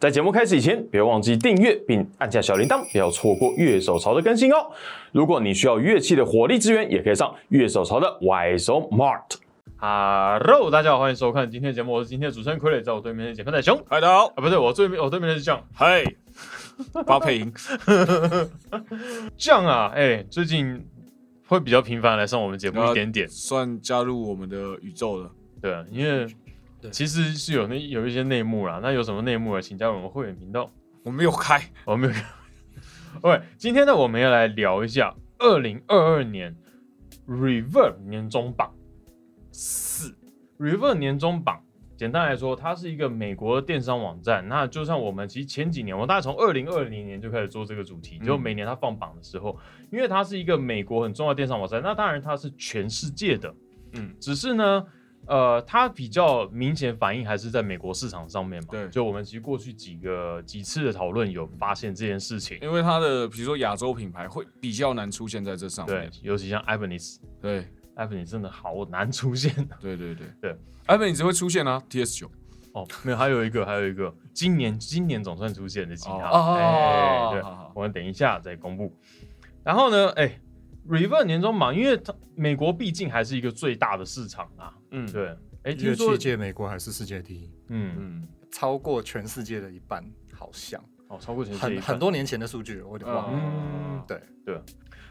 在节目开始以前，别忘记订阅并按下小铃铛，不要错过乐手潮的更新哦。如果你需要乐器的火力支援，也可以上乐手潮的 Y 手 Mart。Hello，大家好，欢迎收看今天的节目，我是今天的主持人傀儡，在我对面的简单仔熊。嗨，大家好，啊，不对，我对面我对面的是酱嗨，发配音，酱啊，哎，最近会比较频繁来上我们节目一点点，算加入我们的宇宙了。对啊，因为对其实是有那有一些内幕啦。那有什么内幕啊？请加入我们会员频道。我没有开，我没有开。OK，今天呢，我们要来聊一下二零二二年 Reverb 年终榜四。Reverb 年终榜，简单来说，它是一个美国的电商网站。那就像我们其实前几年，我大概从二零二零年就开始做这个主题，就每年它放榜的时候，因为它是一个美国很重要的电商网站，那当然它是全世界的，嗯，只是呢。呃，它比较明显反应还是在美国市场上面嘛？对就我们其实过去几个几次的讨论有发现这件事情。因为它的比如说亚洲品牌会比较难出现在这上对面。，尤其像 Ibanez，Ibanez 真的好难出现对对对对，艾本你只会出现啊，TS 九哦。没有，还有一个，还有一个，今年今年总算出现的吉他，哦哎，对好好好，我们等一下再公布。然后呢，哎 e v e r 年终嘛，因为它美国毕竟还是一个最大的市场啊，嗯，对，哎，听乐说器，界美国还是世界第一，嗯，嗯，超过全世界的一半，好像。哦，超过全世界很一半。很多年前的数据，我有点忘了。嗯。对。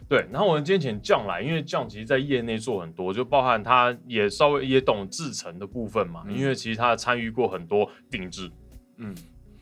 对，然后我们今天请酱来，因为酱其实在业内做很多，就包含他也稍微也懂制成的部分嘛，嗯。因为其实他参与过很多定制，嗯，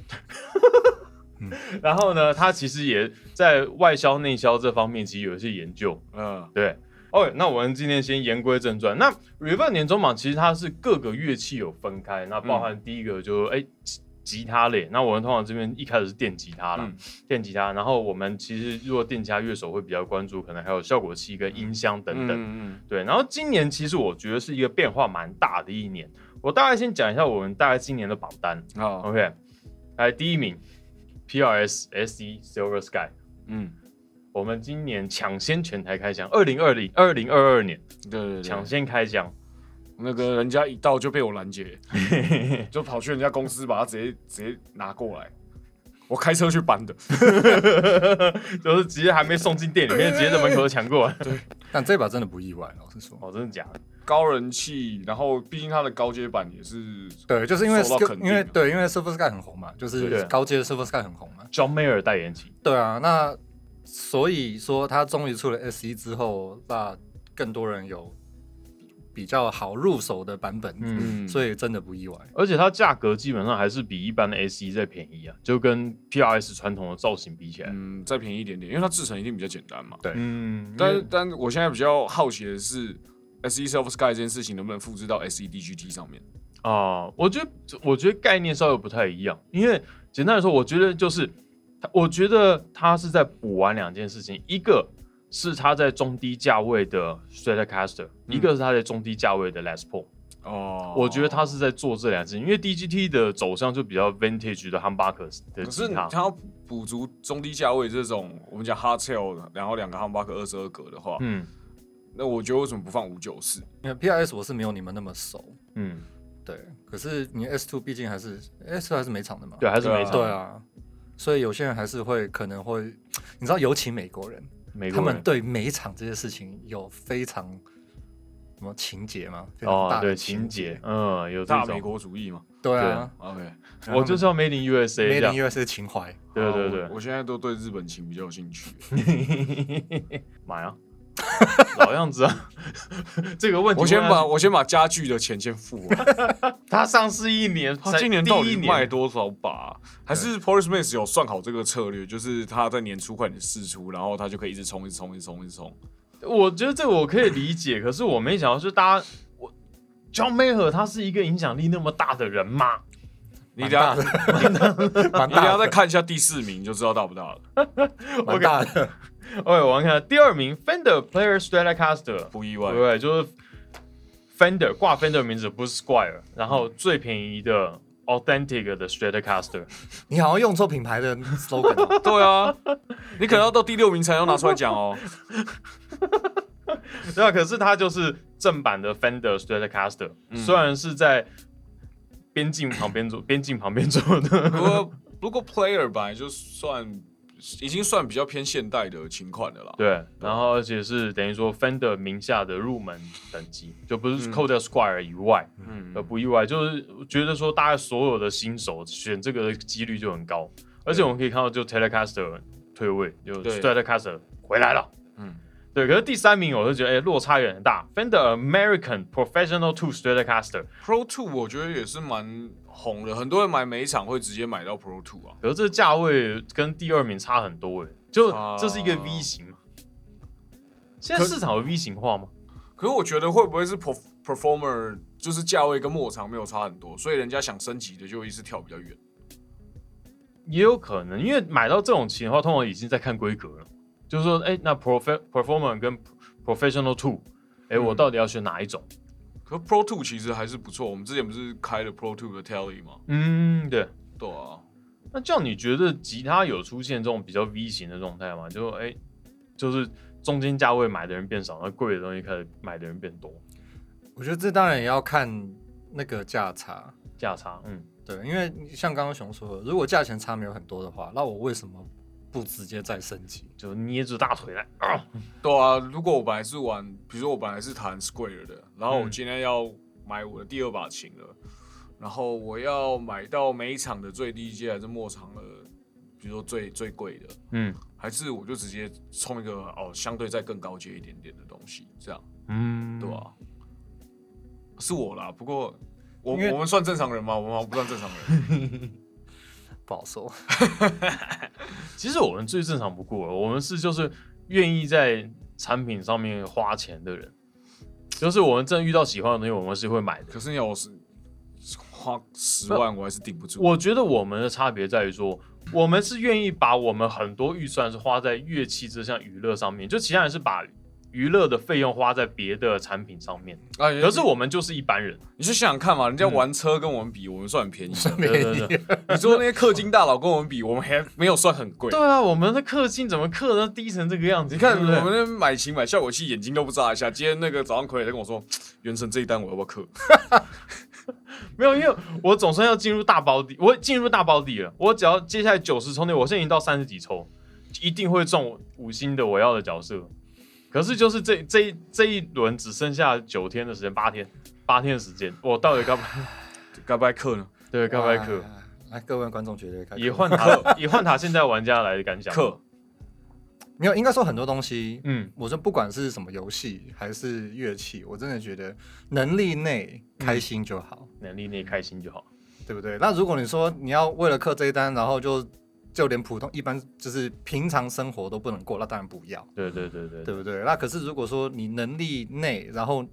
然后呢，他其实也在外销内销这方面其实有一些研究，嗯，对。OK，那我们今天先言归正传。那 Reverb 年终榜其实它是各个乐器有分开，那包含第一个就哎、吉吉他类，那我们通常这边一开始是电吉他啦，嗯电吉他，然后我们其实如果电吉他乐手会比较关注，可能还有效果器跟音箱等等。嗯对，然后今年其实我觉得是一个变化蛮大的一年。我大概先讲一下我们大概今年的榜单。嗯，好，OK，来第一名，PRS SE Silver Sky，嗯，我们今年抢先全台开箱，二零二零二零二二年对对对，抢先开箱。那个人家一到就被我拦截，就跑去人家公司把它直接直接拿过来，我开车去搬的，就是直接还没送进店里面，直接在门口就抢过来。对但这把真的不意外，老实说。哦，真的假的？高人气，然后毕竟它的高阶版也是对，就是因为因为对，因为 Silver Sky 很红嘛，就是高阶的 Silver Sky 很红嘛。John Mayer 代言起，对啊，那所以说他终于出了 S 一之后，那更多人有比较好入手的版本，嗯，嗯，所以真的不意外。而且它价格基本上还是比一般的 S E 再便宜啊，就跟 PRS 传统的造型比起来，嗯再便宜一点点，因为它制成一定比较简单嘛。对嗯，但是但我现在比较好奇的是，S E Self Sky 这件事情能不能复制到 S E D G T 上面？啊、我觉得我觉得概念稍微不太一样，因为简单来说，我觉得就是，它我觉得他是在补完两件事情，一个是他在中低价位的 Stratocaster，、一个是他在中低价位的 Les Paul。哦。我觉得他是在做这两件事情，因为 DGT 的走向就比较 vintage 的 humbucker 的可是他，要补足中低价位这种我们讲 hardtail，然后两个 humbucker 二十二格的话，嗯那我觉得为什么不放五九四？因为 PRS 我是没有你们那么熟，嗯，对，可是你 S two 毕竟还是 S two 还是美厂的嘛，对，还是没对啊差。对啊，所以有些人还是会可能会，你知道，尤其美国人，他美国人们对美场这些事情有非常什么情节吗？非常哦大，的对情节，，嗯，有这大美种，国主义嘛。对啊 OK，我就是要 Made in USA 这，Made in，USA 情怀，对对对我，我现在都对日本情比较有兴趣。买啊，老样子啊，这个问题我先把我先把家具的钱先付了。他上市一年，他今年到底第一年卖多少把？还是 p o r i s m a x 有算好这个策略，就是他在年初快点试出，然后他就可以一直冲，一直冲，一直冲，一直冲。我觉得这个我可以理解，可是我没想到，就是大家，我 John Mayer 他是一个影响力那么大的人吗？你等下，你等下再看一下第四名，就知道大不大了。蛮大的。OK，我们看第二名 Fender Player Stratocaster，不意外对不对？就是 Fender 挂 Fender 名字不是 Squire，然后最便宜的 Authentic 的 Stratocaster，你好像用错品牌的 slogan，哦对啊，你可能要到第六名才要拿出来讲哦。对啊，可是它就是正版的 Fender Stratocaster，、嗯虽然是在边境旁边做，边境旁边做的，不过不过 Player 本来就算已经算比较偏现代的琴款的啦。对，然后而且是等于说 Fender 名下的入门等级，就不是嗯 Code Squire 以外，嗯。呃，不意外，就是觉得说大概所有的新手选这个的几率就很高，而且我们可以看到，就 Telecaster 退位，就对。Telecaster 回来了。嗯，对，可是第三名我就觉得，哎、落差有点大。Fender American Professional Two Stratocaster，Pro Two 我觉得也是蛮红的，很多人买每一场会直接买到 Pro Two 啊。可是这价位跟第二名差很多，哎，就啊这是一个 V 型嘛。现在市场有 V 型化吗？可是我觉得会不会是 Pro Performer 就是价位跟末场没有差很多，所以人家想升级的就一直跳比较远。也有可能，因为买到这种琴的话，通常已经在看规格了，就是说，哎、那 Prof Performer 跟 Professional Two，哎、我嗯到底要选哪一种？可 Pro Two 其实还是不错，我们之前不是开了 Pro Two 的 Telly 吗？嗯，对。对啊，那这样你觉得吉他有出现这种比较 V 型的状态吗？就哎、就是中间价位买的人变少，那贵的东西开始买的人变多，我觉得这当然也要看那个价差，价差，嗯，对，因为像刚刚熊说的，如果价钱差没有很多的话，那我为什么不直接再升级？就捏住大腿来啊，对啊。如果我本来是玩，比如说我本来是弹 Square 的，然后我嗯今天要买我的第二把琴了，然后我要买到每一场的最低阶还是末场的，比如说最最贵的，嗯还是我就直接冲一个哦相对再更高阶一点点的东西，这样嗯，对吧、是我啦，不过我我们算正常人吗？我们不算正常人。不好说。其实我们最正常不过了，我们是就是愿意在产品上面花钱的人，就是我们真的遇到喜欢的东西，我们是会买的。可是你要我是花十万，我还是顶不住。我觉得我们的差别在于说，我们是愿意把我们很多预算是花在乐器这项娱乐上面，就其他人是把娱乐的费用花在别的产品上面，啊，可是我们就是一般人。你去想想看嘛，人家玩车跟我们比，我们算很便宜的。对对对，你说那些氪金大佬跟我们比，我们还没有算很贵。对啊，我们的氪金怎么氪的低成这个样子？你看我们那买琴买效果器，眼睛都不眨一下。今天那个早上傀儡在跟我说，原神这一单我要不要氪？没有，因为我总算要进入大保底，我进入大保底了。我只要接下来九十抽内，我现在已经到三十几抽，一定会中五星的我要的角色。可是就是这这一这一轮只剩下九天的时间，八天，八天的时间，我到底该不该不该氪呢？对该不该氪？哇？来，各位观众觉得该以换塔 以换塔现在玩家来的感想，氪，没有，应该说很多东西，嗯，我说不管是什么游戏还是乐器，我真的觉得能力内开心就好，能力内开心就好。对不对？那如果你说你要为了氪这一单，然后就就连普通一般就是平常生活都不能过，那当然不要，对对对对对不对？那可是如果说你能力内，然后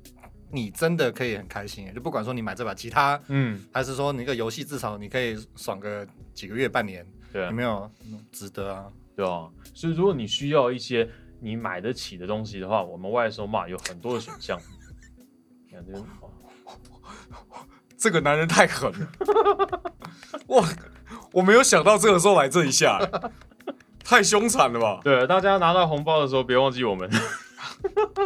你真的可以很开心，就不管说你买这把吉他，嗯，还是说你那个游戏至少你可以爽个几个月、半年，对啊有没有？嗯值得啊！对啊。所以如果你需要一些你买得起的东西的话，我们外收嘛有很多的选项。你看这边哦这个男人太狠了。哇，我没有想到这个时候来这一下，太凶残了吧？对，大家拿到红包的时候别忘记我们。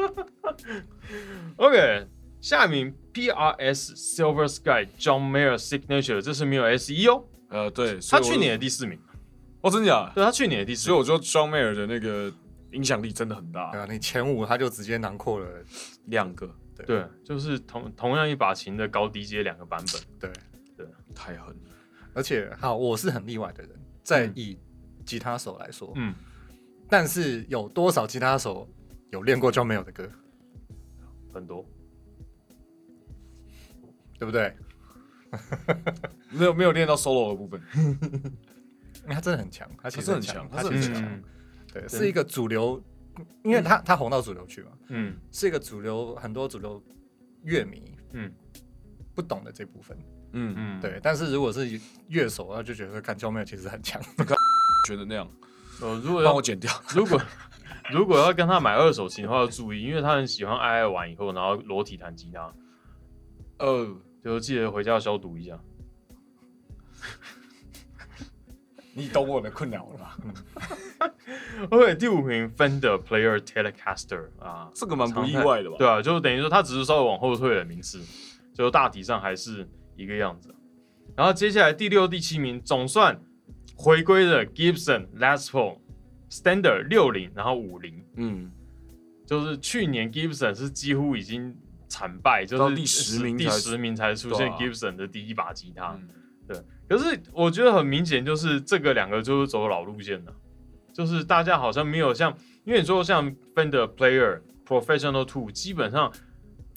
OK，下一名 PRS Silver Sky John Mayer Signature，这是没有 SE 哦，呃，对，他去年的第四名，哦，真的假的？对他去年的第四名，所以我说 John Mayer 的那个影响力真的很大。对，啊，你前五他就直接囊括了，两个。对，就是同同样一把琴的高低阶两个版本，对，太狠了。而且好，我是很例外的人，在嗯以吉他手来说，嗯，但是有多少吉他手有练过 John Mayer 的歌，很多，对不对？没有没有练到 solo 的部分，因为他真的很强，他其实很强他是很强他其实很强，嗯对，是一个主流，因为他他红到主流去嘛，嗯。是一个主流，很多主流乐迷嗯。不懂的这部分，嗯，嗯，对。但是如果是乐手，那就觉得看 John Mayer 其实很强，觉得那样，呃，如果要帮我剪掉。如果如果要跟他买二手琴的话，要注意，因为他很喜欢爱爱玩以后，然后裸体弹吉他，呃，就记得回家要消毒一下。你懂我的困扰了吧？OK，第五名 Fender Player Telecaster 啊，这个蛮不意外的吧？对啊，就等于说他只是稍微往后退了名次，就大体上还是一个样子。然后接下来第六、第七名总算回归了 Gibson Les Paul Standard 六零，然后五零，嗯，就是去年 Gibson 是几乎已经惨败，就是第10名第十名才出现 Gibson 的第一把吉他。对可是我觉得很明显，就是这个两个就是走老路线的，就是大家好像没有像，因为你说像 Fender Player Professional Two，基本上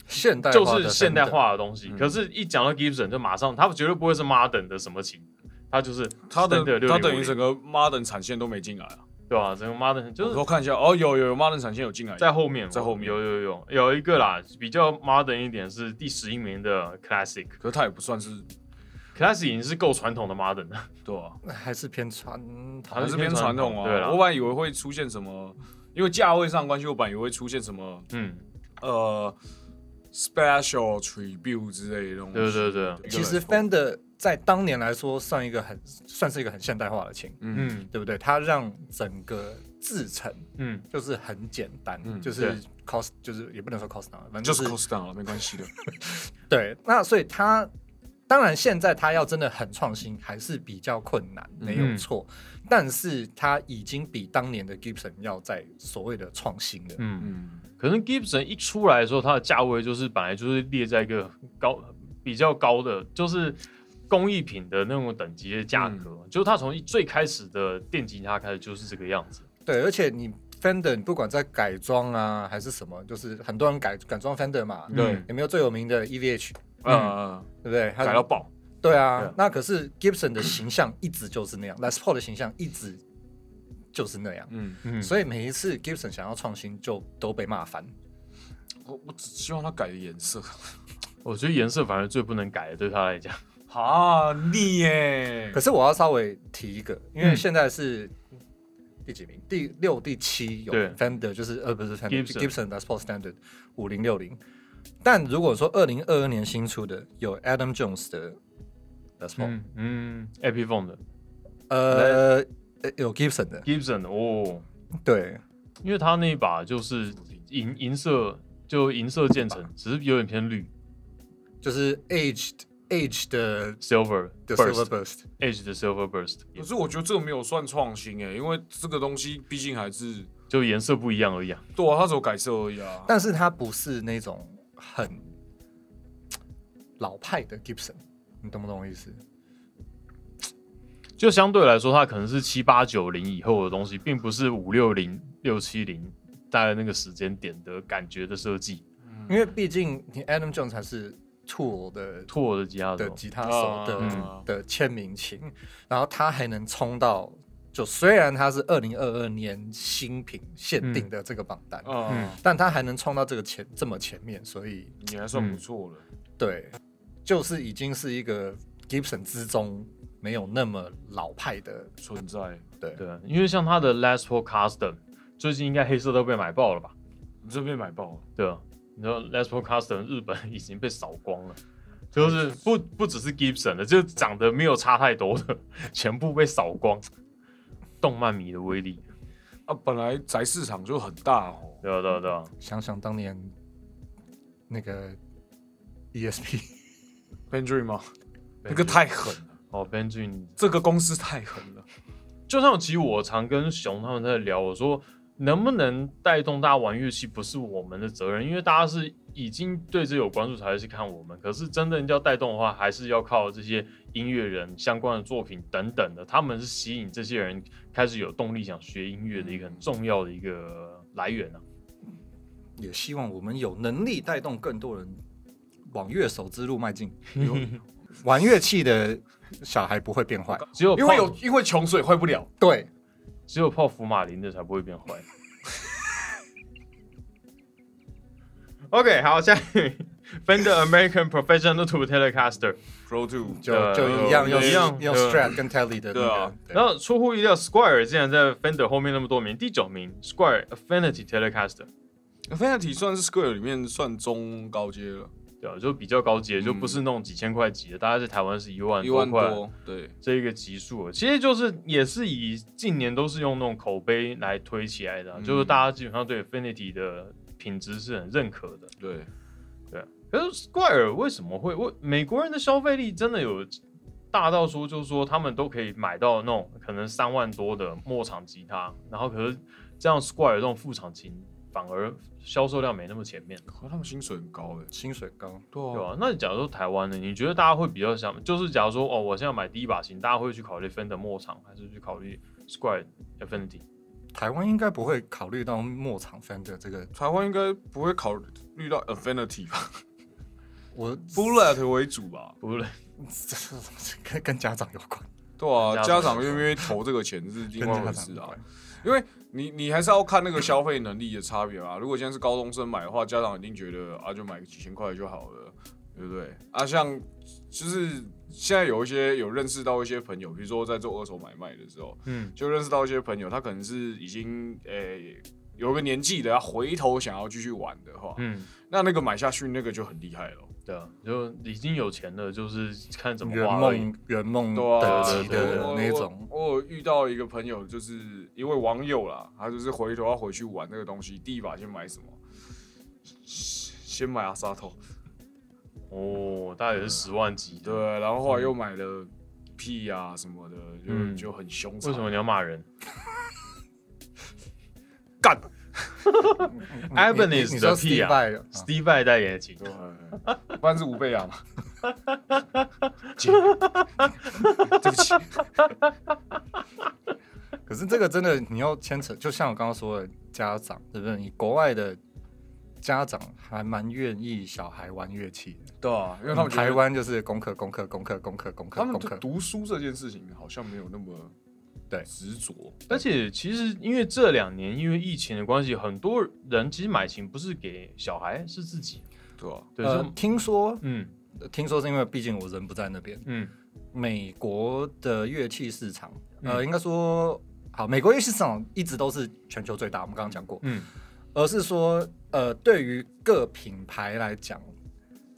现代就是现代化的东西。嗯。可是，一讲到 Gibson，就马上他绝对不会是 Modern 的什么琴，他就是他的他等于整个 Modern 产线都没进来啊。对吧、整个 Modern 就是我看一下，哦，有有有 Modern 产线有进来，在后面，在后面。有有有有。一个啦，比较 Modern 一点是第十一名的 Classic。可是他也不算是 Classic 已经是够传统的 Modern 了，对啊，还是偏传统。还是偏传统啊。对啦。我本来以为会出现什么，因为价位上关系，我本来以为会出现什么嗯，呃 special tribute 之类的东西。对对对，其实 Fender 在当年来说算一个很算是一个很现代化的琴，嗯嗯对不对？它让整个制成嗯，就是很简单，嗯就是 cost 就是也不能说 cost down，反正就就是是 cost down 了，没关系的。对。那所以它当然现在它要真的很创新还是比较困难，没有错。但是它已经比当年的 Gibson 要在所谓的创新了。嗯，嗯，可能 Gibson 一出来的时候，它的价位就是本来就是列在一个高比较高的，就是工艺品的那种等级的价格，就是它从一最开始的电吉他开始就是这个样子。对，而且你 Fender 你不管在改装啊还是什么，就是很多人改改装 Fender 嘛，对嗯有没有最有名的 EVH，呃，对不对？它改到爆。对啊，那可是 Gibson 的形象一直就是那样，Les Paul 的形象一直就是那样，嗯，嗯，所以每一次 Gibson 想要创新就都被骂翻。我我只希望他改的颜色。我觉得颜色反而最不能改的，对他来讲。啊，腻耶可！是我要稍微提一个，因为嗯现在是第几名？第六、第七有对 Fender，就是呃不是 Fender Gibson Gibson Les Paul Standard 五零六零。但如果说二零二二年新出的有 Adam Jones 的 Les Paul，、嗯嗯，Epiphone 的。呃呃有 Gibson 的，Gibson 的哦，对，因为他那一把就是银银色，就银色渐层，只是有点偏绿。就是 Aged Age 的，Silver 的 Silver Burst 的 Silver Burst，可是我觉得这个没有算创新哎，因为这个东西毕竟还是就颜色不一样而已啊。对啊，它只有改色而已啊。但是它不是那种很老派的 Gibson，你懂不懂我意思？就相对来说，它可能是七八九零以后的东西，并不是五六零、六七零大概那个时间点的感觉的设计。因为毕竟你 Adam Jones 才是 Tool 的拓的吉他手，的吉他手的、嗯的签名琴，然后他还能冲到，就虽然它是二零二二年新品限定的这个榜单，嗯，但它还能冲到这个前这么前面，所以你还算不错了。对，就是已经是一个 Gibson 之中没有那么老派的，存在，对对啊，因为像它的 Les Paul Custom，最近应该黑色都被买爆了吧？你这边买爆了。对啊，你知道 Les Paul Custom 日本已经被扫光了，就是不不只是 Gibson 的，就长得没有差太多的，全部被扫光。动漫迷的威力，啊，本来宅市场就很大哦。对啊对啊对啊，想想当年那个 E ESP，Benjamin 吗？那个太狠了，哦 Benjamin 这个公司太狠了。就像其实我常跟熊他们在聊，我说能不能带动大家玩乐器，不是我们的责任，因为大家是已经对这有关注才会去看我们。可是真正要带动的话，还是要靠这些音乐人相关的作品等等的，他们是吸引这些人开始有动力想学音乐的一个很重要的一个来源啊。也希望我们有能力带动更多人往乐手之路迈进。有玩乐器的小孩不会变坏，只有因为有因为穷所以坏不了。对，只有泡福马林的才不会变坏。OK，好，下一位 Fender American Professional Two Telecaster。Pro Two 就对就一样用一样用 Strat 跟 Telly 的那个对啊，然后出乎意料，Squire 竟然在 Fender 后面那么多名，第九名，Squire Affinity Telecaster，Affinity 算是 Square 里面算中高阶了，对啊，就比较高级的就不是那种几千块级的，大概在台湾是一万一万块多。对，这一个级数，其实就是也是以近年都是用那种口碑来推起来的啊、嗯就是大家基本上对 Affinity 的品质是很认可的。对，对可是 Squire 为什么会为美国人的消费力真的有大到说就是说他们都可以买到那种可能三万多的末场吉他，然后可是这样 Squire 这种副厂琴反而销售量没那么前面，可他们薪水很高的，薪水高，对对吧、那假如说台湾呢，你觉得大家会比较想，就是假如说哦，我现在买第一把琴，大家会去考虑 Fender 末场，还是去考虑 Squire Affinity？台湾应该不会考虑到末场 Fender 这个，台湾应该不会考虑到 Affinity 吧 我，Bullet 为主吧，，Bullet，跟跟家长有关，对啊，家家长长愿不愿意投这个钱是另跟外一回事啊。因为你你还是要看那个消费能力的差别啊。如果现在是高中生买的话，家长一定觉得啊，就买个几千块就好了，对不对？啊，像就是现在有一些有认识到一些朋友，比如说在做二手买卖的时候，嗯就认识到一些朋友，他可能是已经诶、有个年纪的，他回头想要继续玩的话，嗯，那那个买下去那个就很厉害了。对啊，就已经有钱了，就是看怎么圆花而已。梦圆梦对啊，等级对对的我那种，我我有遇到一个朋友，就是一位网友啦，他就是回头要回去玩那个东西，第一把先买什么？先买阿萨头，哦，大概也是十万级的。对，然后后来又买了屁啊什么的，就、嗯就很凶残。为什么你要骂人 干？你 Ibanez 你说的屁 Steve 啊 Vai 啊？Steve Vai 代言的琴，对，不然是五倍啊嘛。姐，对不起，可是这个真的你要牵扯，就像我刚刚说的，家长对不对？你国外的家长还蛮愿意小孩玩乐器的，对啊，因为他们台湾就是功课、功课、功课、功课、功课、他们对功课。读书这件事情好像没有那么对。执着。而且其实因为这两年因为疫情的关系，很多人其实买琴不是给小孩，是自己。对啊，对，呃就，听说嗯。听说是因为毕竟我人不在那边，嗯。美国的乐器市场，呃，嗯应该说好，美国乐器市场一直都是全球最大，我们刚刚讲过，嗯。而是说，呃，对于各品牌来讲，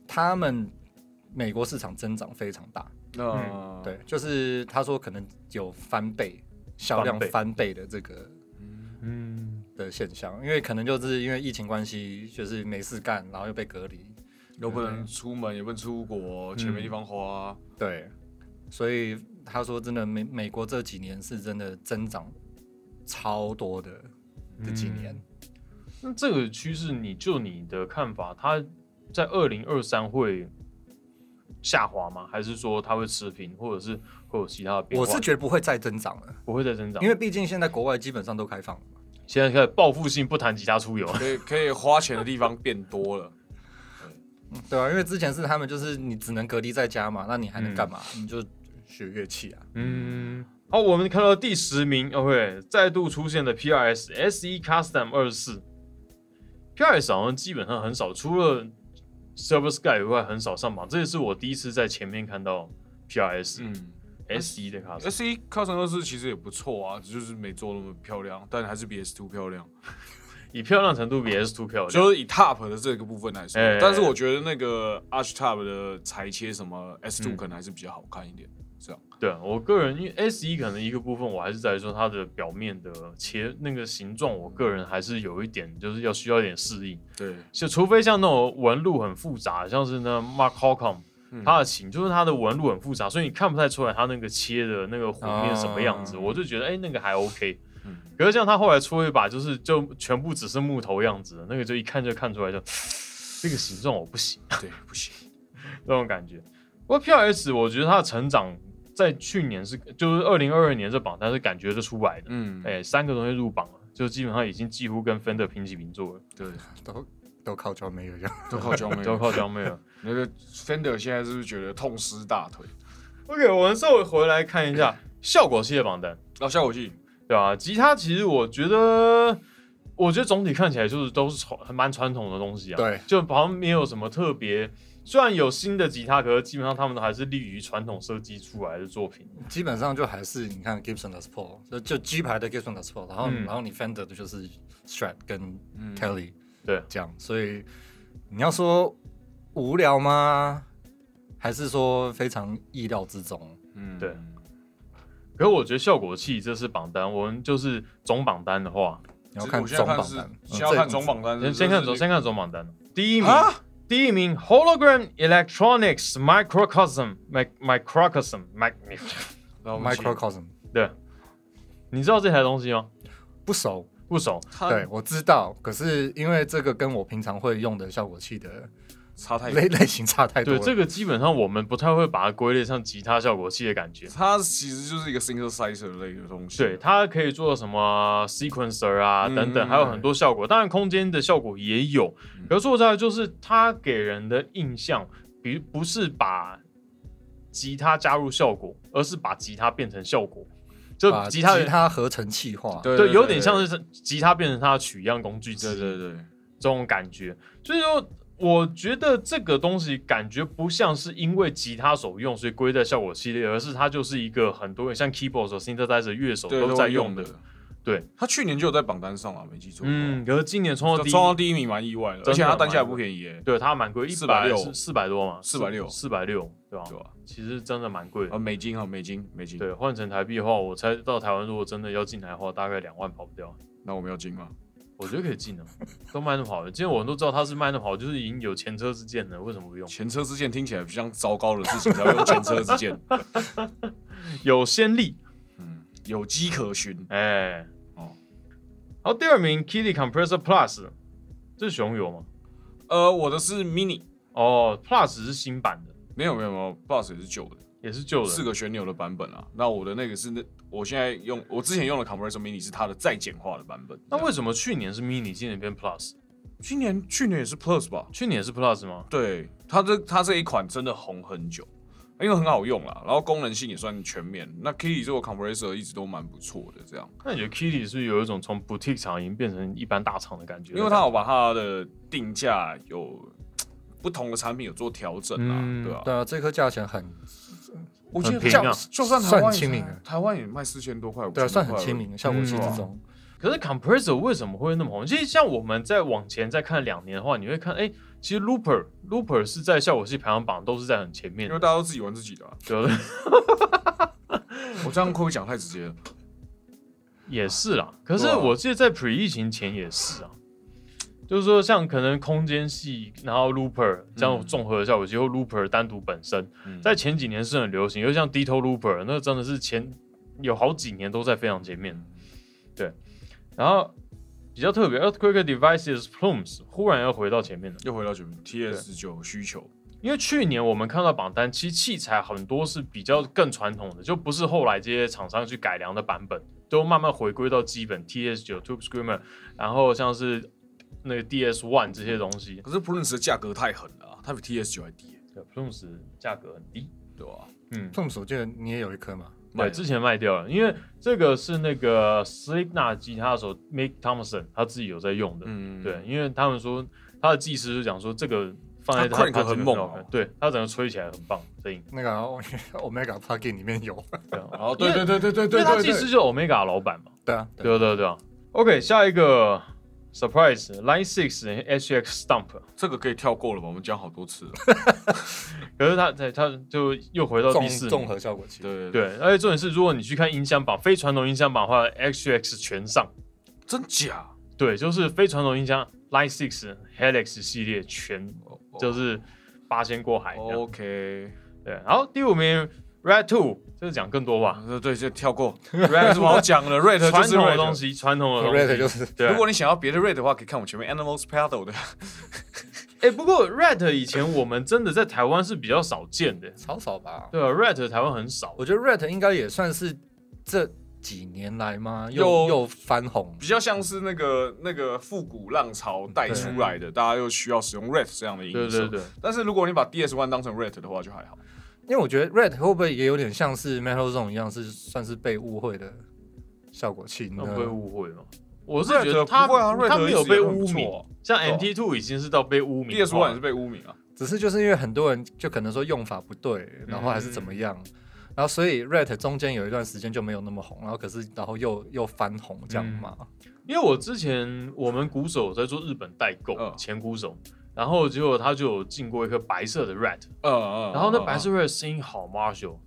他们美国市场增长非常大，嗯对，就是他说可能有翻倍销量翻倍。的这个嗯，的现象，因为可能就是因为疫情关系，就是没事干，然后又被隔离，又不能出门，也不能出国，钱没地方花。对，所以他说真的美美国这几年是真的增长超多的这几年。那这个趋势，你就你的看法，它在二零二三会下滑吗？还是说它会持平，或者是会有其他的变化？我是觉得不会再增长了，不会再增长，因为毕竟现在国外基本上都开放了嘛。现在开始报复性不谈吉他出游。可以可以花钱的地方变多了。对啊，因为之前是他们就是你只能隔离在家嘛，那你还能干嘛？你就学乐器啊。嗯，好，我们看到第十名，OK，再度出现的 PRS SE Custom 二十四，PRS 好像基本上很少，除了 Silver Sky 以外很少上榜，这也是我第一次在前面看到 PRS、嗯，S 一的 Custom。，S 一靠城二四其实也不错啊，就是没做那么漂亮，但还是比 S two 漂亮。以漂亮程度比 S Two 漂亮，就是以 Top 的这个部分来说，哎但是我觉得那个 Arch Top 的裁切什么 S two 嗯可能还是比较好看一点。这样，对啊我个人因为 S 一可能一个部分我还是在于说它的表面的切那个形状，我个人还是有一点就是要需要一点适应。对，就除非像那种纹路很复杂，像是那 Mark Holcomb，、它的琴就是它的纹路很复杂，所以你看不太出来它那个切的那个弧面什么样子。哦我就觉得哎、那个还 OK。嗯可是像他后来出一把就是就全部只是木头样子的，那个就一看就看出来就这个形状我不行对，不行。那种感觉。不过 PRS 我觉得它的成长在去年是就是二零二二年这榜单是感觉是出来的。嗯，哎、三个东西入榜了，就基本上已经几乎跟 Fender 平起平坐了，对，都都靠焦没有用。都靠江妹。都靠江妹了。那个 Fender 现在是不是觉得痛失大腿？OK，我们稍微回来看一下效果器的榜单，哦，效果器，对吧、吉他其实我觉得，我觉得总体看起来就是都是传还蛮传统的东西啊，，对，就好像没有什么特别。虽然有新的吉他，可是基本上他们都还是立于传统设计出来的作品。基本上就还是你看 Gibson Les Paul，就就 G 牌的 Gibson Les Paul，然后、嗯。然后你 Fender 的就是 Strat 跟嗯。Kelly，、对。这样，所以你要说无聊吗？还是说非常意料之中？嗯。对。可是我觉得效果器这是榜单，我们就是总榜单的话，你要看总榜单，嗯先要看总榜单，先先看总先看总榜单，第一名啊，第一名 Hologram Electronics Microcosm Mic Microcosm Mic，然后我们请 Microcosm 对，你知道这台东西吗？不熟，不熟，对我知道，可是因为这个跟我平常会用的效果器的差太类类型差太多对，这个基本上我们不太会把它归类上吉他效果器的感觉。它其实就是一个 synthesizer 类的东西。对，，它可以做什么 sequencer 啊嗯等等，嗯还有很多效果。当然，空间的效果也有。嗯可是说实在，就是它给人的印象，比不是把吉他加入效果，而是把吉他变成效果。就把吉他吉他合成器化，对对，有点像是吉他变成它的取样工具之一。对对对，这种感觉。所以说，我觉得这个东西感觉不像是因为吉他手用所以归在效果系列，而是它就是一个很多人像 keyboard 手、synthesizer 乐手都在用的。。的对，他去年就有在榜单上啊，没记错。嗯，可是今年冲到第一，冲到第一名蛮意外的，而且它单价也不便宜耶，对它蛮贵，一460四百多嘛，四百六四百六，对吧？对吧？其实真的蛮贵的啊，。美金啊，美金，美金。对，换成台币的话，我猜到台湾如果真的要进来的话，大概两万跑不掉。那我们要金吗？我觉得可以进的，都卖那么好的。今天我们都知道它是卖那么好，就是已经有前车之鉴了，为什么不用？前车之鉴听起来比较糟糕的事情，才会用前车之鉴。有先例，嗯，有迹可循。哎，哦好，第二名 Kitty Compressor Plus，这是熊油吗？呃，我的是 mini，哦，Plus 是新版的，没有没有没有，Plus 也是旧的，也是旧的。四个旋钮的版本啊。那我的那个是那我现在用我之前用的 Compressor Mini 是它的再简化的版本。那为什么去年是 Mini，今年变 Plus？今年去年也是 Plus 吧？去年也是 Plus 吗？对，它这它这一款真的红很久，因为很好用啦，然后功能性也算全面。那 Kitty 这个 compressor 一直都蛮不错的，这样，那你觉得 Kitty 是不是有一种从 boutique 厂已经变成一般大厂的感觉？因为它有把它的定价有 不同的产品有做调整啊，嗯对吧、对啊，这颗价钱很我记得很平啊像就算台算湾台湾也卖四千多块，对啊，算很亲民，效果器嗯之中，可是 Compressor 为什么会那么红？其实像我们再往前再看两年的话，你会看，哎、其实 Looper Looper 是在效果器排行榜都是在很前面，因为大家都自己玩自己的、啊。对不对？我这样会不会讲太直接了？也是啦。可是我记得在 Pre 疫情前也是啊，就是说像可能空间系，然后 Looper 这样综合的效果器，或 Looper 单独本身，嗯。在前几年是很流行，又像 Ditto Looper，那真的是前有好几年都在非常前面。对，然后比较特别，Earthquake Devices Plumes 忽然要回到前面了。又回到前面 TS 九需求，因为去年我们看到榜单，其实器材很多是比较更传统的，就不是后来这些厂商去改良的版本，都慢慢回归到基本。TS 九 Tube Screamer，然后像是那个 DS One 这些东西，可是 Prince 的价格太狠了、啊，它比 TS 九还低、对 Plumes 价格很低，对吧、嗯，，Prince 我记得你也有一颗嘛，对，之前卖掉了，因为这个是那个 Slipknot 吉他手 Mick Thompson 他自己有在用的，嗯，对，因为他们说他的技师就讲说这个放在他他很猛对他整个吹起来很棒，声音。那个 Omega Plugin 里面有，对啊。哦，对对对对对因为他对。对对，技师就是 Omega 老板嘛。对啊，对对啊对啊对啊。OK，下一个 Surprise Line Six HX Stump，这个可以跳过了吧？我们讲好多次了。可是他他他就又回到第四综。合效果器，对，对，而且重点是，如果你去看音箱榜，非传统音箱榜的话，HX 全上。真假？对，就是非传统音箱 Line Six Helix 系列全就是八仙过海这样。OK，对，然后第五名 Red Two，这个讲更多吧。对对，就跳过，没 Red 什么好讲了。Red 传就是统的东。西，传统的东西 Red 就是对。如果你想要别的 Red 的话，可以看我前面 Animals Paddle 的。哎、不过 Red 以前我们真的在台湾是比较少见的，超少吧。对啊 Red 台湾很少。我觉得 Red 应该也算是这几年来吗？又又又翻红，比较像是那个那个复古浪潮带出来的，大家又需要使用 Red 这样的音色。对对对，但是如果你把 DS One 当成 Red 的话，就还好。因为我觉得 Red 会不会也有点像是 Metal Zone 一样，是算是被误会的效果器呢？那不会误会吗？我是觉得他不会啊他 Red 没有被污名。啊，像 MT Two 已经是到被污名 DS 化 One 也是被污名啊。只是就是因为很多人就可能说用法不对，然后还是怎么样，然后所以 Red 中间有一段时间就没有那么红，然后可是然后又又翻红这样嘛。因为我之前我们鼓手在做日本代购，嗯。前鼓手，然后结果他就有进过一颗白色的 rat，嗯嗯。然后那嗯白色 rat 声音好 Marshall，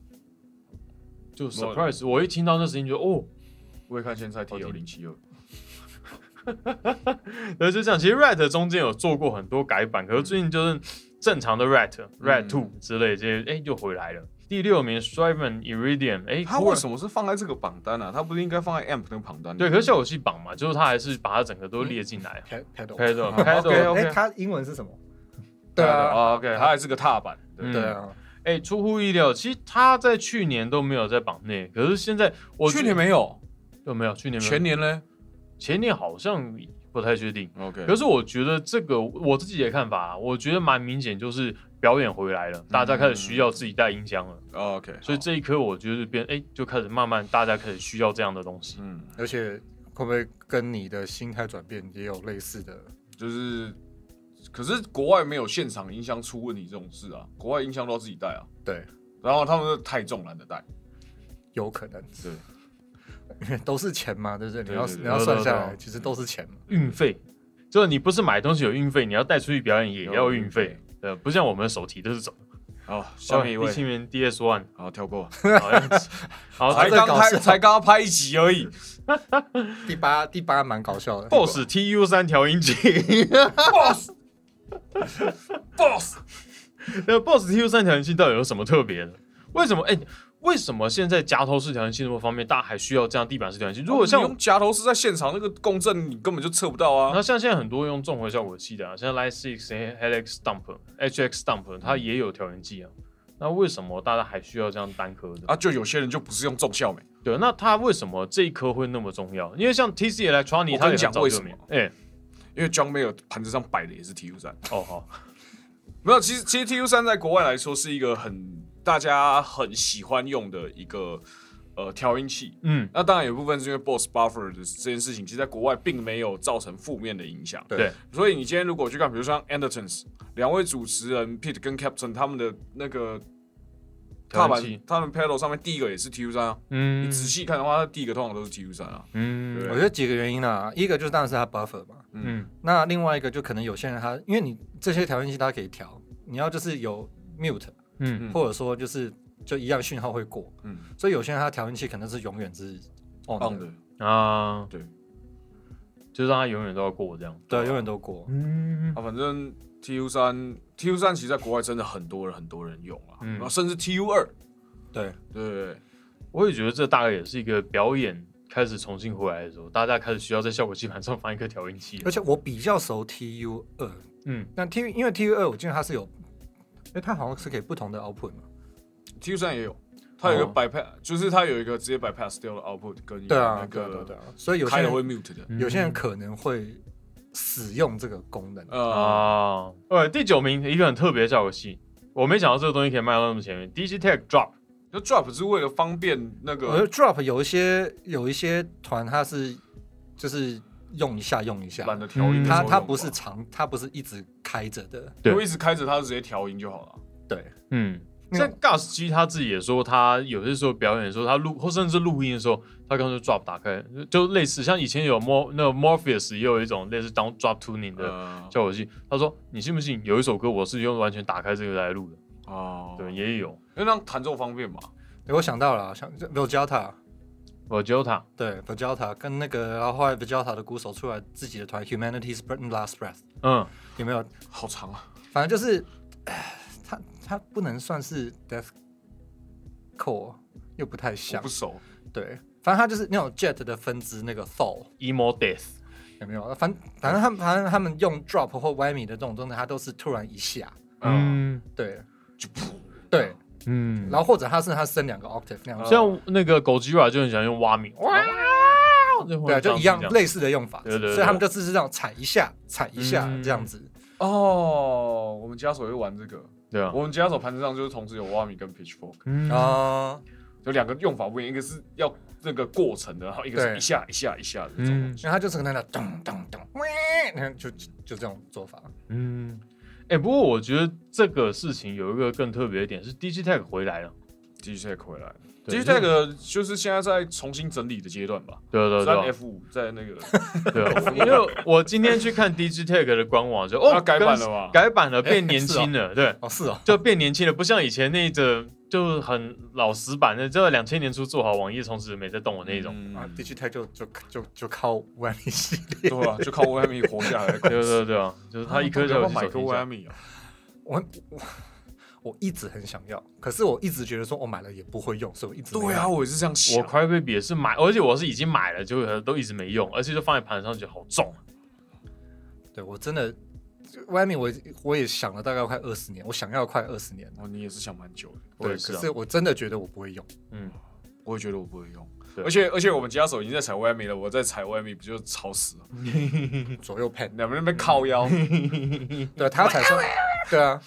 就 surprise，我一听到那声音就哦，我也看现在 T 有零七二，对，就这样。其实 Rat 中间有做过很多改版，可是最近就是正常的 Rat、Rat Two 之类这些，哎，又回来了。第六名 Striven Iridium，哎，他为什么是放在这个榜单呢？他不是应该放在 Amp 那个榜单？对，可是效果器榜嘛，就是他还是把它整个都列进来。Pedal Pedal Pedal，哎，它英文是什么？对啊，OK，它还是个踏板。对啊，哎，出乎意料，其实他在去年都没有在榜内，可是现在我去年没有，有没有？去年前年呢？前年好像不太确定。OK，可是我觉得这个我自己的看法，我觉得蛮明显，就是表演回来了，大家开始需要自己带音箱了。OK，所以这一刻我就是变哎，就开始慢慢大家开始需要这样的东西。嗯，而且会不会跟你的心态转变也有类似的？就是，可是国外没有现场音箱出问题这种事啊，国外音箱都要自己带啊。对，然后他们太重懒得带，有可能是。都是钱嘛，对不对？你要你要算下来，其实都是钱嘛。运费，就是你不是买东西有运费，你要带出去表演也要运费。呃，不像我们的手提都是走。好，下面一位第七名 DS One，好跳过。好，才刚拍，才刚刚拍一集而已。第八，第八蛮搞笑的。Boss TU 三调音器。Boss，Boss，那 Boss TU 三调音器到底有什么特别的？为什么？哎。为什么现在夹头式调音器那么方便，大家还需要这样地板式调音器？如果像用夹头式在现场那个共振，你根本就测不到啊。那像现在很多用重合效果器的啊，像 Light Six、Helix Stump、HX Stump，它也有调音器啊。那为什么大家还需要这样单颗的啊？就有些人就不是用重效没？对，那它为什么这一颗会那么重要？因为像 TC Electronic，他讲为什么？哎，因为 John Mayer 盘子上摆的也是 TU 三。哦好，没有，其实其实 TU 三在国外来说是一个很。大家很喜欢用的一个呃调音器，嗯，那当然有部分是因为 Boss Buffer 的这件事情，其实在国外并没有造成负面的影响，对。所以你今天如果去看，比如说 Andertons 两位主持人 Pete 跟 Captain 他们的那个踏板，他们 pedal 上面第一个也是 TU 三啊，嗯，你仔细看的话，它第一个通常都是 TU 三啊，嗯，我觉得几个原因啊，一个就是当然是它 Buffer 嘛，嗯，那另外一个就可能有些人他，因为你这些调音器它可以调，你要就是有 Mute，嗯，或者说就是。就一样讯号会过，嗯，所以有些人他调音器可能是永远是 on 的。啊，对，就让他永远都要过这样，对，永远都过，嗯，啊，反正 TU 三 TU 三其实在国外真的很多人很多人用啊，然后甚至 TU 二，对。对，我也觉得这大概也是一个表演开始重新回来的时候，大家开始需要在效果器盘上放一颗调音器，而且我比较熟 TU 二，嗯，那 T 因为 TU 二我记得它是有，哎，它好像是可以不同的 output 嘛。T 三也有，它有一个 bypass，就是它有一个直接 bypass 掉的 output 跟对啊，对对对，所以有些人会 mute 的，有些人可能会使用这个功能。啊。呃，第九名一个很特别的效果器，我没想到这个东西可以卖到那么前面。Digitech Drop，那 Drop 是为了方便那个，而 Drop 有一些有一些团它是就是用一下用一下，懒得调音，它它不是长，它不是一直开着的，如果一直开着，它就直接调音就好了。对，嗯。像 Gus 机他自己也说，他有些时候表演的时候，他录或甚至录音的时候，他刚刚就 drop 打开，就类似像以前有 Mor 那个 Morpheus 也有一种类似当 drop tuning 的效果器。他说：“你信不信有一首歌我是用完全打开这个来录的？”哦，对，也有，因为那弹奏方便嘛。我想到了，想 Vojota，Vojota，对，Vojota 跟那个然后后来 Vojota 的鼓手出来自己的团 Humanity's Last Breath，嗯，有没有？好长啊，反正就是。他他不能算是 death core，又不太像。不熟。对，反正他就是那种 jet 的分支，那个 fall emo death 有没有？反反正他们反正他们用 drop 或 whammy 的这种状态，他都是突然一下。嗯，对，就噗。对，嗯。然后或者它是它升两个 octave 那样。像那个狗吉瓦就很喜欢用蛙鸣。哇。对，就一样类似的用法。对对。所以他们就只是这样踩一下，踩一下这样子。哦，我们家属会玩这个。对啊，我们吉他手盘子上就是同时有挖米跟 pitchfork 啊，有两个用法不一样，一个是要那个过程的，然后一个是一下一下一下的这种，所以它就是跟那咚咚咚，你看就就这种做法。嗯，哎，不过我觉得这个事情有一个更特别的点是，Digitech 回来了，Digitech 回来了。DG Tech 就是现在在重新整理的阶段吧。对对对。三 F 五在那个。对。因为我今天去看 Digitech 的官网，就哦改版了嘛，改版了，变年轻了。对。哦，是哦。就变年轻了，不像以前那个，就很老死板的，就两千年初做好网页，从此没再动的那种。嗯啊，Digitech 就就就就靠 w a m 系列，对啊，就靠 w a m 活下来对。对对啊，就是他一颗就要买个 w a 手 m 啊，我我我一直很想要，可是我一直觉得说我买了也不会用，所以我一直对啊，我也是这样想。我 Crybaby 也是买，而且我是已经买了，就都一直没用，而且就放在盘上就好重。对我真的 a m 我我也想了大概快二十年，我想要快二十年了。哦，你也是想蛮久的，对，我也是啊可是我真的觉得我不会用。嗯，我也觉得我不会用。对而且而且我们吉他手已经在踩 a m 了，我在踩 a m 不就吵死了？左右 pan，两边那边靠腰，对他才算，对啊，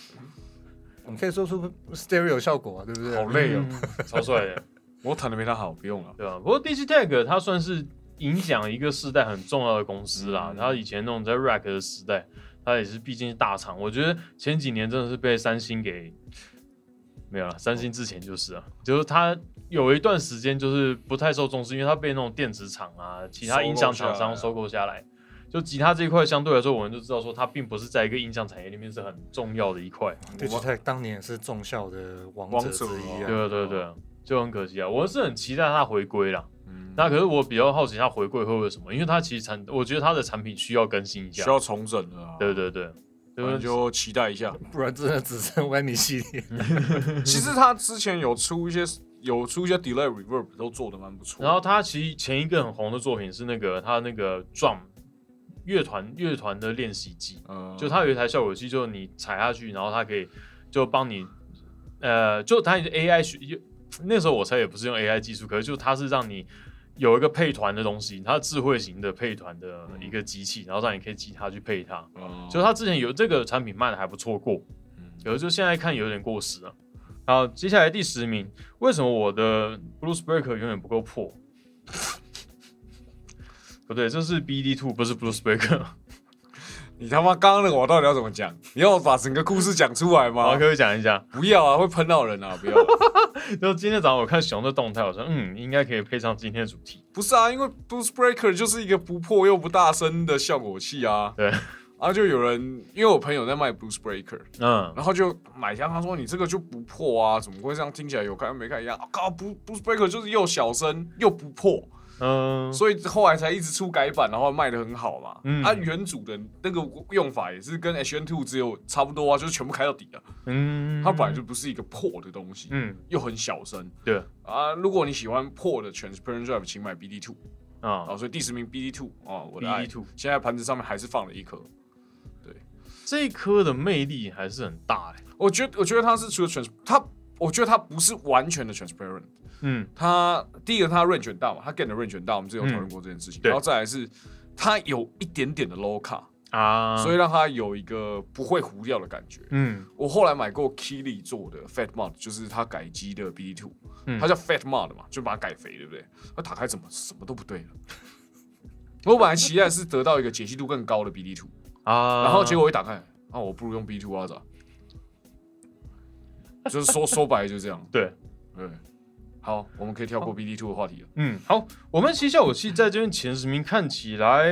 我们可以说出 stereo 效果啊，对不对？好累哦，嗯超帅的，我弹的没他好，不用了。对吧？不过 Digitech 它算是影响一个时代很重要的公司啦。嗯它以前那种在 Rack 的时代，它也是毕竟是大厂。我觉得前几年真的是被三星给没有了，三星之前就是啊，就是它有一段时间就是不太受重视，因为它被那种电子厂啊、其他音响厂商收购下来。就吉他这一块相对来说，我们就知道说它并不是在一个音响产业里面是很重要的一块。Digitech 当年也是重效的王者之一啊。对啊，对啊对啊，就很可惜啊。我是很期待它回归啦。嗯，那可是我比较好奇它回归会不会什么，因为它其实产，我觉得它的产品需要更新一下需。要重整了啊。对对对，就是我们就期待一下。不然真的只剩 a m 系列。其实他之前有出一些有出一些 delay reverb 都做的蛮不错。然后他其实前一个很红的作品是那个他那个 drum 乐团乐团的练习机，呃，就它有一台效果器，就是你踩下去，然后它可以就帮你，呃，就它 AI 学，那时候我猜也不是用 AI 技术，可是就它是让你有一个配团的东西，它智慧型的配团的一个机器，然后让你可以吉他去配它。哦就它之前有这个产品卖的还不错过，嗯可是就现在看有点过时了。好，接下来第十名，为什么我的 Blues Breaker 永远不够破？不对，这是 BD Two，不是 Blues Breaker。你他妈刚刚那个我到底要怎么讲？你要我把整个故事讲出来我吗？可不可以讲一下？不要啊，会喷到人啊！不要啊，就今天早上我看熊的动态，我说嗯，应该可以配上今天的主题。不是啊，因为 Boost Breaker 就是一个不破又不大声的效果器啊。对，啊，就有人因为我朋友在卖 Blues Breaker，嗯，然后就买下，他说你这个就不破啊，怎么会这样听起来有看没看一样？啊，靠，Boost Boost Breaker 就是又小声又不破，嗯，所以后来才一直出改版，然后卖的很好嘛。嗯啊，原主的那个用法也是跟 H N Two 只有差不多啊，就是全部开到底啊。嗯，它本来就不是一个破的东西，嗯，又很小声对啊。如果你喜欢破的 Transparent Drive，请买 BD Two 啊啊。所以第十名 BD Two 啊，我的爱，BD Two 现在盘子上面还是放了一颗。对这一颗的魅力还是很大哎。我觉得，我觉得它是除了 trans，它我觉得它不是完全的 transparent。嗯它第一个他 range 很大嘛，他 gain 的 range 很大，我们之前有讨论过这件事情。对然后再来是他有一点点的 low cut，、啊，所以让他有一个不会糊掉的感觉。嗯我后来买过 Keely 做的 Fat Mod，就是他改机的 BD Two，、嗯它叫 Fat Mod 嘛，就把它改肥，对不对？它打开怎么什么都不对了。我本来期待是得到一个解析度更高的 BD Two，、啊，然后结果一打开，啊，我不如用 B Two 啊，咋？就是说说白了就这样。对。对，好，我们可以跳过 BD Two 的话题了。嗯，好，我们其实效果器在这边前十名看起来，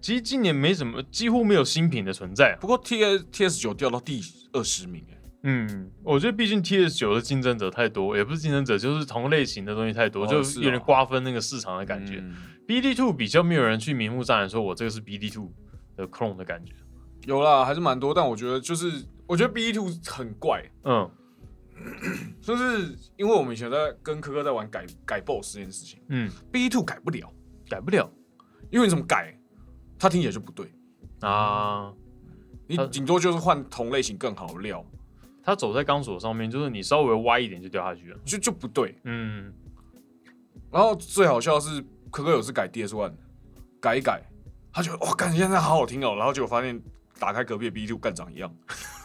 其实今年没什么，几乎没有新品的存在啊。不过 T S T S 九掉到第二十名，哎，嗯，我觉得毕竟 T S 九的竞争者太多，也不是竞争者，就是同类型的东西太多，哦就是有点啊瓜分那个市场的感觉。嗯 B D Two 比较没有人去明目张胆说我这个是 B D Two 的 clone 的感觉。有啦，还是蛮多，但我觉得就是，我觉得 BD Two 很怪，嗯 就是因为我们以前在跟科科在玩改改 BOSS 这件事情嗯，，BD Two 改不了，改不了。因为你怎么改，它听起来就不对，啊。你呃顶多就是换同类型更好的料，它走在钢索上面，就是你稍微歪一点就掉下去了。就就不对。嗯，然后最好笑的是，科科有次改 DS One，改一改，他觉得哇，干现在好好听哦，然后结果发现打开隔壁的 B Two 干长一样，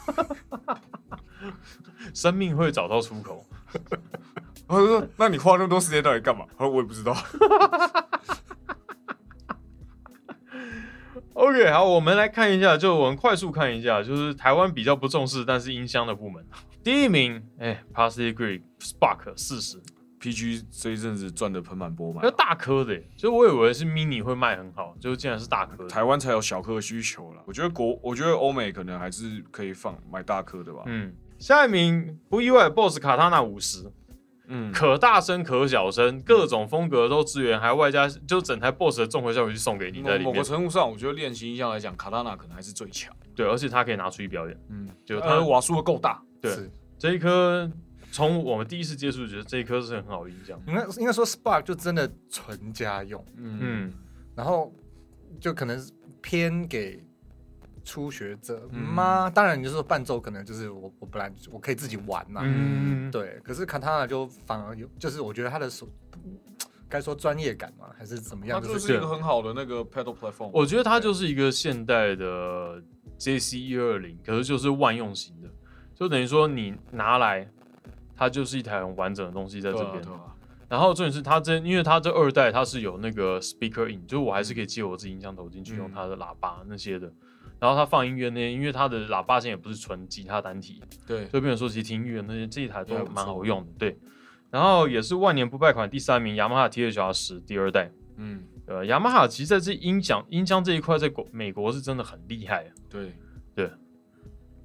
生命会找到出口。我说那你花那么多时间到底干嘛？他说我也不知道。OK，好，我们来看一下，就我们快速看一下，就是台湾比较不重视，但是音箱的部门，第一名，哎 p a s s i Grey Spark 四十，PG 这一阵子赚的盆满钵满那，大颗的耶，所以我以为是 Mini 会卖很好，就竟然是大颗的。台湾才有小颗需求了。我觉得国，我觉得欧美可能还是可以放买大颗的吧。嗯，下一名不意外，BOSS 卡塔纳五十，嗯，可大声可小声，各种风格都支援，还外加就整台 BOSS 的综合效果就送给你在里面某某个。程度上，我觉得练习音效来讲，卡塔纳可能还是最强。对，而且他可以拿出去表演。嗯，就他的瓦数的够大。对这一颗从我们第一次接触，觉得这一颗是很好的音响。应该应该说 Spark 就真的纯家用，嗯嗯，然后就可能偏给初学者嗯吗？当然，你就说伴奏可能就是我我本来我可以自己玩嘛、嗯，对。可是卡塔纳就反而有，就是我觉得他的手该说专业感嘛，还是怎么样？它就就是是一个很好的那个 pedal platform。我觉得它就是一个现代的 JC 一二零，可是就是万用型的，就等于说你拿来，它就是一台很完整的东西在这边。啊啊然后重点是它这，因为它这二代它是有那个 speaker in，就是我还是可以接我自己音箱头进去嗯用它的喇叭那些的。然后他放音乐那些，因为它的喇叭线也不是纯吉他单体，对，所以变成说其实听音乐那些这一台都还蛮好用的。对，然后也是万年不败款第三名，雅马哈 THR 十第二代。嗯，呃，雅马哈其实在这音响音箱这一块，在国美国是真的很厉害。对对。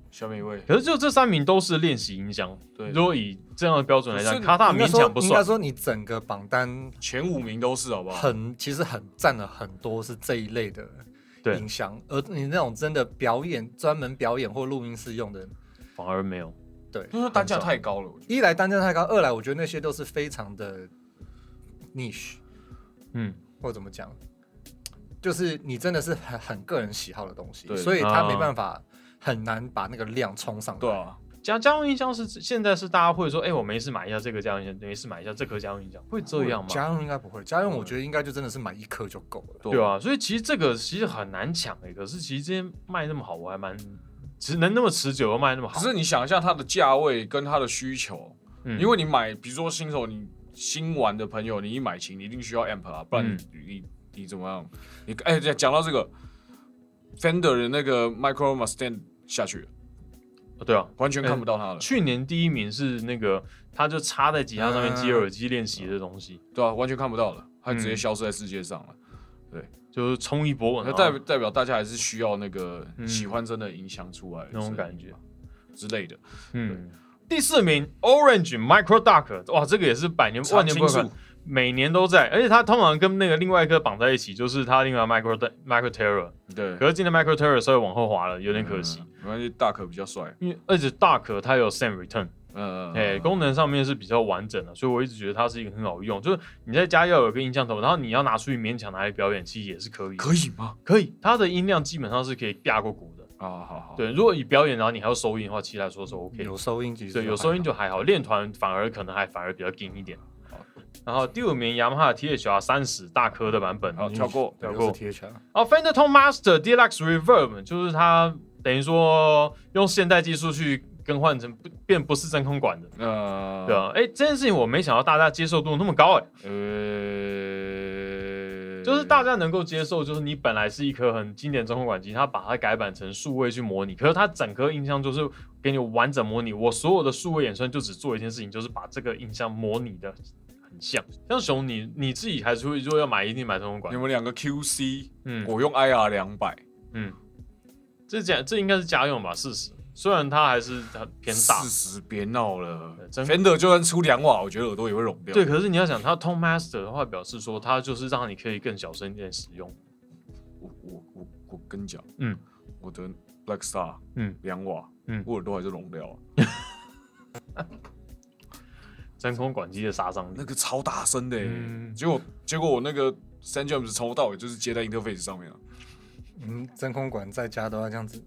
下面一位，可是就这三名都是练习音箱，对如果以这样的标准来讲，卡塔勉强不算。应该说你整个榜单前五名都是好不好？很其实很占了很多是这一类的对音箱，而你那种真的表演专门表演或录音室用的，反而没有。对，就是单价太高了。一来单价太高，二来我觉得那些都是非常的 niche，嗯，或者怎么讲，就是你真的是很很个人喜好的东西，所以它啊没办法很难把那个量冲上来。对啊，家家用音箱是现在是大家会说，哎、我没事买一下这个家用音箱，没事买一下这颗家用音箱，会这样吗？家用应该不会，家用我觉得应该就真的是买一颗就够了。对啊，所以其实这个其实很难抢哎、可是其实这些卖那么好，我还蛮，其实能那么持久又卖那么好，可是你想一下它的价位跟它的需求，嗯因为你买，比如说新手你新玩的朋友，你一买琴，你一定需要 amp 啊，不然你、嗯你你怎么样？你哎，讲讲到这个 Fender 的那个 Micro Mustang 下去对啊，完全看不到他了，去年第一名是那个，他就插在吉他上面接嗯耳机练习的东西，对啊，完全看不到了，他直接嗯消失在世界上了。对就是冲一波，那代表代表大家还是需要那个嗯。喜欢真的影响出来那种感觉。之类的。嗯，第四名 Orange Micro Dark，哇，这个也是百年万年不清变，每年都在，而且它通常跟那个另外一个绑在一起，就是它另外 Micro Micro Terror，对，可是今天 Micro Terror 稍微往后滑了，有点可惜，嗯，没关系，大可比较帅。因为而且 Dark 它有 Sam Return，嗯，哎、功能上面是比较完整的，所以我一直觉得它是一个很好用，就是你在家要有个音箱头，然后你要拿出去勉强拿来表演，其实也是可以，可以吗？可以，它的音量基本上是可以压过鼓的。啊，好好，对，如果以表演，然后你还要收音的话，其实来说是 OK。有收音其实对，有收音就还好，练团反而可能还反而比较硬一点好。然后第五名，雅马哈 THR 三十大颗的版本，好跳过跳过。对又是。贴墙，哦，Fender Tone Master Deluxe Reverb 就是它等于说用现代技术去更换成不变不是真空管的，呃，对啊，哎，这件事情我没想到大家接受度那么高，哎，呃，就是大家能够接受，就是你本来是一颗很经典真空管机，它把它改版成数位去模拟，可是它整颗音箱就是给你完整模拟。我所有的数位演算就只做一件事情，就是把这个音箱模拟的很像。像熊你你自己还是会如果要买，一定买通风管你。们两个 QC，嗯我用 IR 两百，嗯，这家这应该是家用吧？四十，虽然它还是很偏大四。十别闹了真，Fender 就算出两瓦，我觉得耳朵也会融掉。对，可是你要想，它 Tone Master 的话，表示说它就是让你可以更小声一点使用。我我我我跟你讲，嗯，我的 Black Star，嗯，两瓦，嗯我耳朵还是融掉，真空管机的杀伤力那。个超大声的欸，嗯结果结果我那个 San James 从头到尾就是接在 interface 上面啊，嗯，真空管在家都要这样子，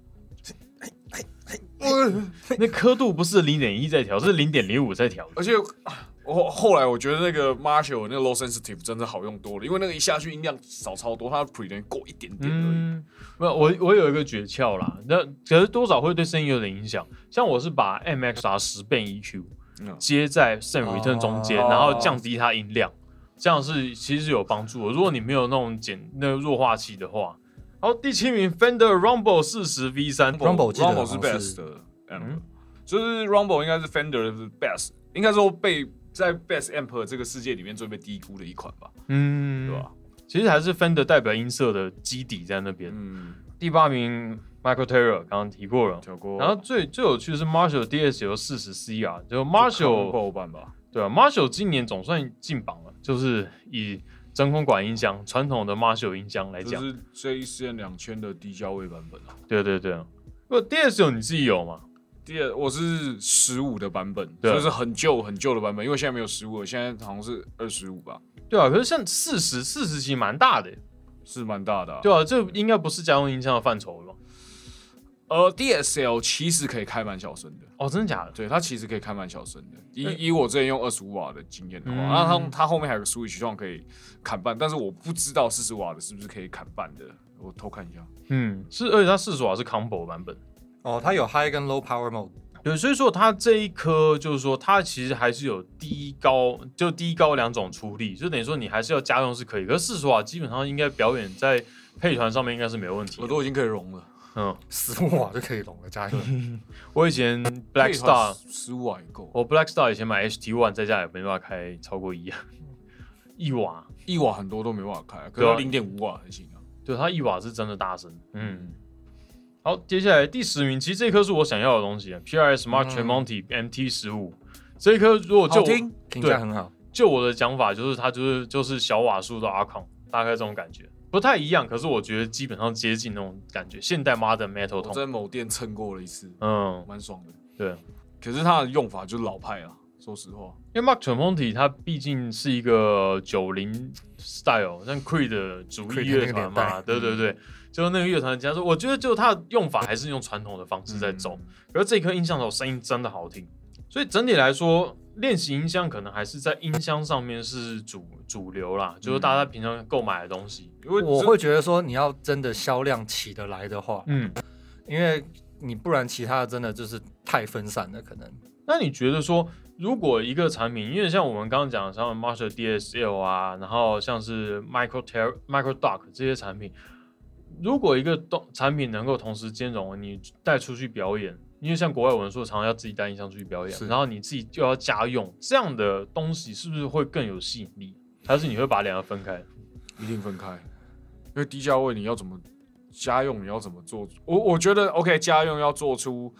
那刻度不是零点一在调，是零点零五在调。而且啊我后来我觉得那个 Marshall 那个 Low Sensitive 真的好用多了，因为那个一下去音量少超多，它的 Pre 能过一点点而已。嗯，没有，我我有一个诀窍啦，那可是多少会对声音有点影响。像我是把 MXR 十倍 EQ 嗯接在 Send Return 中间，哦然后降低它音量，这样是其实是有帮助的。如果你没有那种减那个弱化器的话，好，第七名 Fender Rumble 四十 V 三 Rumble Rumble 是 best 是的，嗯嗯，就是 Rumble 应该是 Fender 的 best，应该说被在 best amp 这个世界里面最被低估的一款吧，嗯，对吧？？其实还是 Fender 代表音色的基底在那边。嗯，第八名 Michael Terra 刚刚提过了。过。然后最最有趣的是 Marshall DS 有四十 C 啊，就 Marshall 后版吧，对啊，Marshall 今年总算进榜了，就是以真空管音箱传统的 Marshall 音箱来讲，就是 JCN 两千的低价位版本啊。对对对。不 DS 有你自己有吗？第二，我是十五的版本，就是很旧很旧的版本，因为现在没有十五了，现在好像是二十五吧，对啊，可是像四十四十其实蛮大的耶，是蛮大的、啊。对啊，这应该不是家用音箱的范畴了吧？呃，DSL 其实可以开蛮小声的，哦，真的假的？对，它其实可以开蛮小声的。以以我之前用二十五瓦的经验的话，嗯那它它后面还有个 switch 希望可以砍半，但是我不知道四十瓦的是不是可以砍半的，我偷看一下。嗯，是，而且它四十瓦是 combo 版本。哦，它有 high 跟 low power mode，对，所以说它这一颗就是说，它其实还是有低高，就低高两种出力，就等于说你还是要家用是可以，可是四十瓦基本上应该表演在配团上面应该是没问题的。我都已经可以融了嗯，十五瓦就可以融了，加一个。我以前 Black Star，十五瓦也够，我 Black Star 以前买 HT One 在家也没办法开超过一 一瓦，一瓦很多都没办法开，可对啊。是零点五瓦还行啊。对，它一瓦是真的大声。嗯，好，接下来第十名，其实这一颗是我想要的东西啊，PRS Smart 嗯。Tremonti MT 十五，这一颗如果就我好听，评价很好。就我的讲法，就是它就是就是小瓦数的 Archon，大概这种感觉，不太一样，可是我觉得基本上接近那种感觉，现代 Modern Metal 我痛。在某店蹭过了一次，嗯，蛮爽的。对，可是它的用法就是老派啊，说实话。因为 Mark Tremonti 它毕竟是一个九零 style，像 Creed 的主 Creed 力乐团那个年代嘛，对对对，就是那个乐团家说，我觉得就它的用法还是用传统的方式在走，嗯可是这颗音箱的声音真的好听，所以整体来说，练习音箱可能还是在音箱上面是主主流啦，就是大家平常购买的东西。因为我会觉得说，你要真的销量起得来的话，嗯，因为你不然其他的真的就是太分散了，可能。那你觉得说，如果一个产品，因为像我们刚刚讲的，像 Marshall DSL 啊，然后像是 Micro Ter Micro Dock 这些产品，如果一个东产品能够同时兼容你带出去表演，因为像国外文说，常常要自己带音箱出去表演，然后你自己就要家用，这样的东西是不是会更有吸引力？还是你会把两个分开？一定分开，因为低价位你要怎么家用，你要怎么做？我我觉得 OK，家用要做出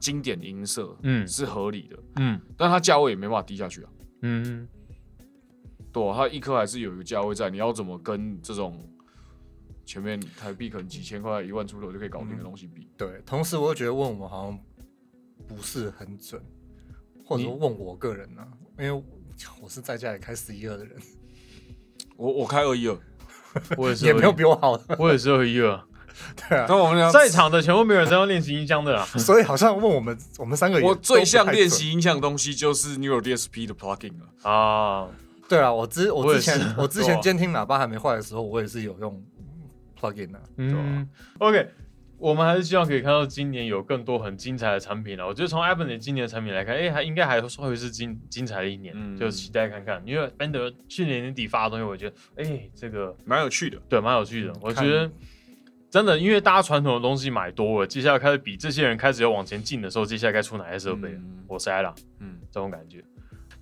经典音色，嗯是合理的，嗯但它价位也没办法低下去啊。嗯，对啊，它一颗还是有一个价位在，你要怎么跟这种前面台币可能几千块、一万出头就可以搞定的东西比？对，同时我又觉得问我们好像不是很准，或者说问我个人呢、因为我是在家里开十一二的人，我我开二一二，我也是，也没有比我好的，我也是二一二，对啊，但我们俩在场的全部没有人在用练习音箱的啦。所以好像问我们我们三个我最像。练习音箱的东西就是 Neural DSP 的 plugin 了。啊，对啊，我之我之前我之前 监听喇叭还没坏的时候，我也是有用 plugin 啊、嗯，OK，我们还是希望可以看到今年有更多很精彩的产品了。我觉得从 Ibanez 今年的产品来看，哎、还应该还会是精精彩的一年，嗯就期待看看。因为 Fender 去年年底发的东西，我觉得，哎、这个蛮有趣的，对蛮有趣的。我觉得真的，因为大家传统的东西买多了，接下来开始比这些人开始要往前进的时候，接下来该出哪些设备我猜啦，嗯，这种感觉。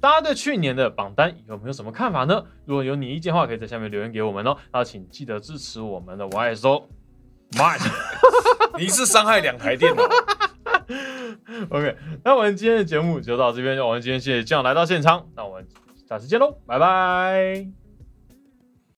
大家对去年的榜单有没有什么看法呢？如果有你意见的话，可以在下面留言给我们哦。那请记得支持我们的 YSO。Mike，。你是伤害两台电脑。OK，那我们今天的节目就到这边，我们今天谢谢酱来到现场，那我们下次见喽，拜拜。